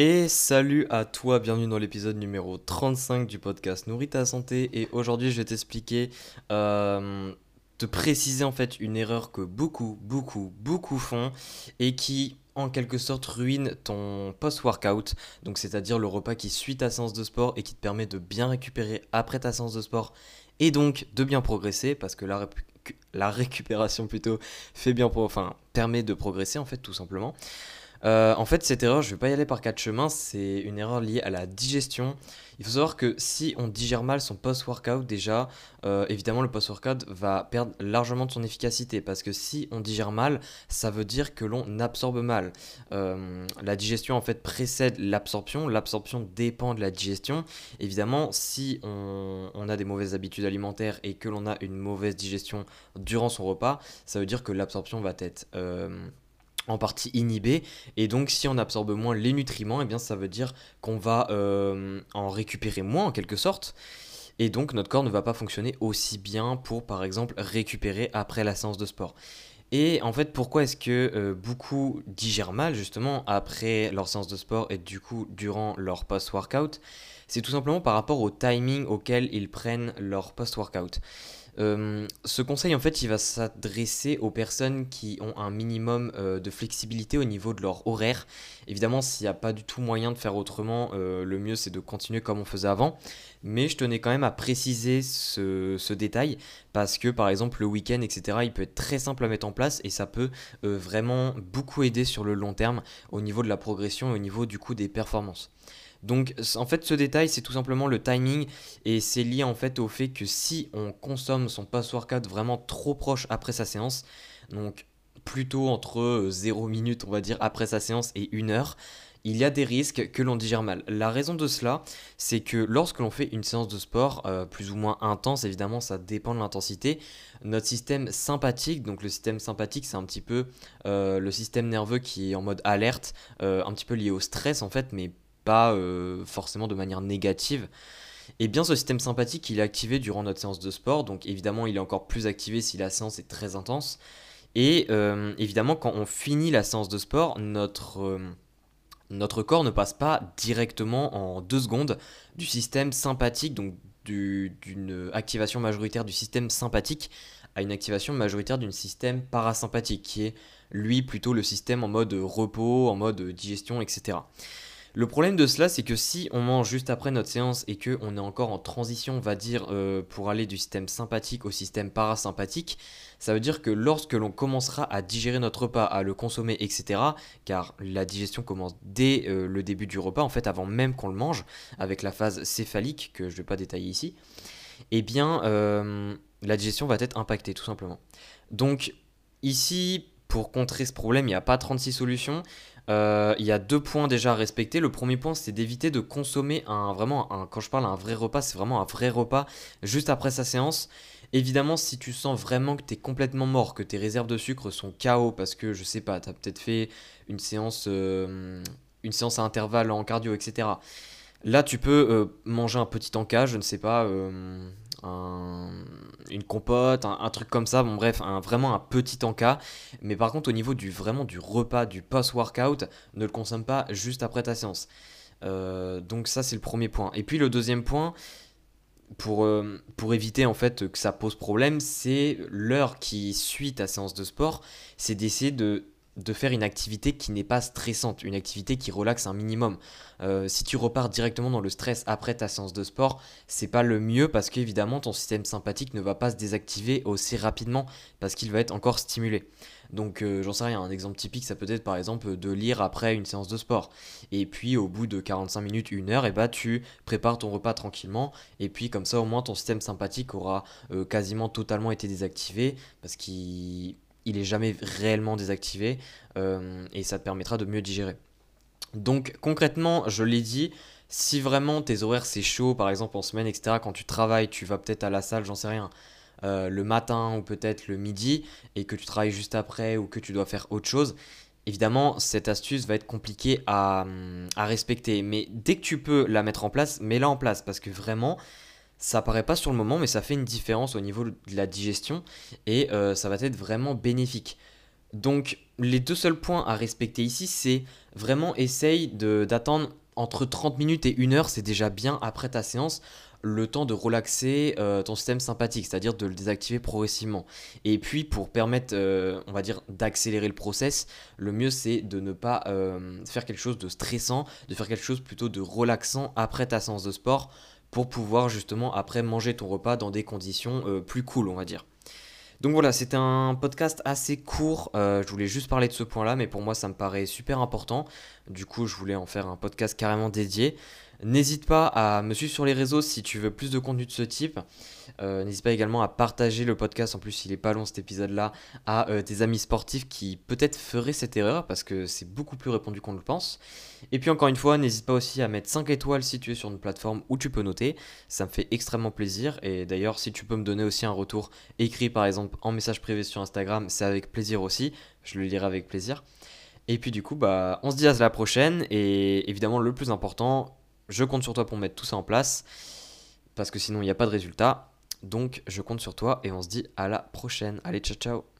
Et salut à toi, bienvenue dans l'épisode numéro 35 du podcast Nourris ta santé. Et aujourd'hui, je vais t'expliquer, euh, te préciser en fait une erreur que beaucoup, beaucoup, beaucoup font et qui en quelque sorte ruine ton post-workout. Donc, c'est-à-dire le repas qui suit ta séance de sport et qui te permet de bien récupérer après ta séance de sport et donc de bien progresser parce que la, la récupération plutôt fait bien, enfin, permet de progresser en fait, tout simplement. Euh, en fait, cette erreur, je ne vais pas y aller par quatre chemins, c'est une erreur liée à la digestion. Il faut savoir que si on digère mal son post-workout, déjà, euh, évidemment, le post-workout va perdre largement de son efficacité parce que si on digère mal, ça veut dire que l'on absorbe mal. Euh, la digestion, en fait, précède l'absorption. L'absorption dépend de la digestion. Évidemment, si on, on a des mauvaises habitudes alimentaires et que l'on a une mauvaise digestion durant son repas, ça veut dire que l'absorption va être en partie inhibée. Et donc, si on absorbe moins les nutriments, et eh bien, ça veut dire qu'on va euh, en récupérer moins en quelque sorte. Et donc, notre corps ne va pas fonctionner aussi bien pour, par exemple, récupérer après la séance de sport. Et en fait, pourquoi est-ce que euh, beaucoup digèrent mal justement après leur séance de sport et du coup durant leur post-workout? C'est tout simplement par rapport au timing auquel ils prennent leur post-workout. Euh, ce conseil, en fait, il va s'adresser aux personnes qui ont un minimum euh, de flexibilité au niveau de leur horaire. Évidemment, s'il n'y a pas du tout moyen de faire autrement, euh, le mieux c'est de continuer comme on faisait avant. Mais je tenais quand même à préciser ce, détail parce que, par exemple, le week-end, etc., il peut être très simple à mettre en place et ça peut vraiment beaucoup aider sur le long terme au niveau de la progression et au niveau du coup des performances. Donc en fait ce détail c'est tout simplement le timing et c'est lié en fait au fait que si on consomme son post-workout vraiment trop proche après sa séance, donc plutôt entre 0 euh, minutes on va dire après sa séance et 1 heure, il y a des risques que l'on digère mal. La raison de cela, c'est que lorsque l'on fait une séance de sport euh, plus ou moins intense, évidemment ça dépend de l'intensité, notre système sympathique, donc le système sympathique c'est un petit peu euh, le système nerveux qui est en mode alerte, un petit peu lié au stress en fait, mais euh, forcément de manière négative. Et bien ce système sympathique, il est activé durant notre séance de sport, donc évidemment il est encore plus activé si la séance est très intense. Et euh, évidemment quand on finit la séance de sport, notre, euh, notre corps ne passe pas directement en deux secondes du système sympathique, donc d'une activation majoritaire du système sympathique à une activation majoritaire d'un système parasympathique, qui est lui plutôt le système en mode repos, en mode digestion, etc. Le problème de cela, c'est que si on mange juste après notre séance et que on est encore en transition, on va dire, euh, pour aller du système sympathique au système parasympathique, ça veut dire que lorsque l'on commencera à digérer notre repas, à le consommer, etc., car la digestion commence dès euh, le début du repas, en fait, avant même qu'on le mange, avec la phase céphalique, que je ne vais pas détailler ici, eh bien, euh, la digestion va être impactée, tout simplement. Donc, ici, pour contrer ce problème, il n'y a pas 36 solutions. Euh, il y a deux points déjà à respecter. Le premier point, c'est d'éviter de consommer un vraiment, un, quand je parle un vrai repas, c'est vraiment un vrai repas juste après sa séance. Évidemment, si tu sens vraiment que tu es complètement mort, que tes réserves de sucre sont KO parce que je sais pas, tu as peut-être fait une séance, euh, une séance à intervalle en cardio, etc. Là, tu peux euh, manger un petit encas, je ne sais pas, une compote, un, truc comme ça, bon bref, un, vraiment un petit encas. Mais par contre au niveau du vraiment du repas, du post-workout, ne le consomme pas juste après ta séance. Euh, donc ça c'est le premier point. Et puis le deuxième point, pour, euh, pour éviter en fait que ça pose problème, c'est l'heure qui suit ta séance de sport, c'est d'essayer de de faire une activité qui n'est pas stressante, une activité qui relaxe un minimum. Euh, si tu repars directement dans le stress après ta séance de sport, c'est pas le mieux parce qu'évidemment ton système sympathique ne va pas se désactiver aussi rapidement parce qu'il va être encore stimulé. Donc euh, j'en sais rien, un exemple typique ça peut être par exemple de lire après une séance de sport. Et puis au bout de 45 minutes, une heure, et eh bah tu prépares ton repas tranquillement et puis comme ça au moins ton système sympathique aura euh, quasiment totalement été désactivé parce qu'il il est jamais réellement désactivé euh, et ça te permettra de mieux digérer. Donc concrètement, je l'ai dit, si vraiment tes horaires c'est chaud, par exemple en semaine, etc., quand tu travailles, tu vas peut-être à la salle, j'en sais rien, euh, le matin ou peut-être le midi, et que tu travailles juste après ou que tu dois faire autre chose, évidemment, cette astuce va être compliquée à, à respecter. Mais dès que tu peux la mettre en place, mets-la en place, parce que vraiment, ça paraît pas sur le moment, mais ça fait une différence au niveau de la digestion et euh, ça va être vraiment bénéfique. Donc, les deux seuls points à respecter ici, c'est vraiment essaye d'attendre entre 30 minutes et 1 heure, c'est déjà bien après ta séance, le temps de relaxer euh, ton système sympathique, c'est-à-dire de le désactiver progressivement. Et puis pour permettre, euh, on va dire, d'accélérer le process, le mieux c'est de ne pas faire quelque chose de stressant, de faire quelque chose plutôt de relaxant après ta séance de sport pour pouvoir justement après manger ton repas dans des conditions plus cool, on va dire. Donc voilà, c'était un podcast assez court. Euh, je voulais juste parler de ce point-là, mais pour moi, ça me paraît super important. Du coup, je voulais en faire un podcast carrément dédié. N'hésite pas à me suivre sur les réseaux si tu veux plus de contenu de ce type. Euh, n'hésite pas également à partager le podcast, en plus il est pas long cet épisode-là, à euh, tes amis sportifs qui peut-être feraient cette erreur parce que c'est beaucoup plus répandu qu'on le pense. Et puis encore une fois, n'hésite pas aussi à mettre 5 étoiles si tu es sur une plateforme où tu peux noter. Ça me fait extrêmement plaisir. Et d'ailleurs, si tu peux me donner aussi un retour écrit par exemple en message privé sur Instagram, c'est avec plaisir aussi. Je le lirai avec plaisir. Et puis du coup, bah, on se dit à la prochaine. Et évidemment, le plus important, je compte sur toi pour mettre tout ça en place. Parce que sinon, il n'y a pas de résultat. Donc je compte sur toi et on se dit à la prochaine. Allez, ciao ciao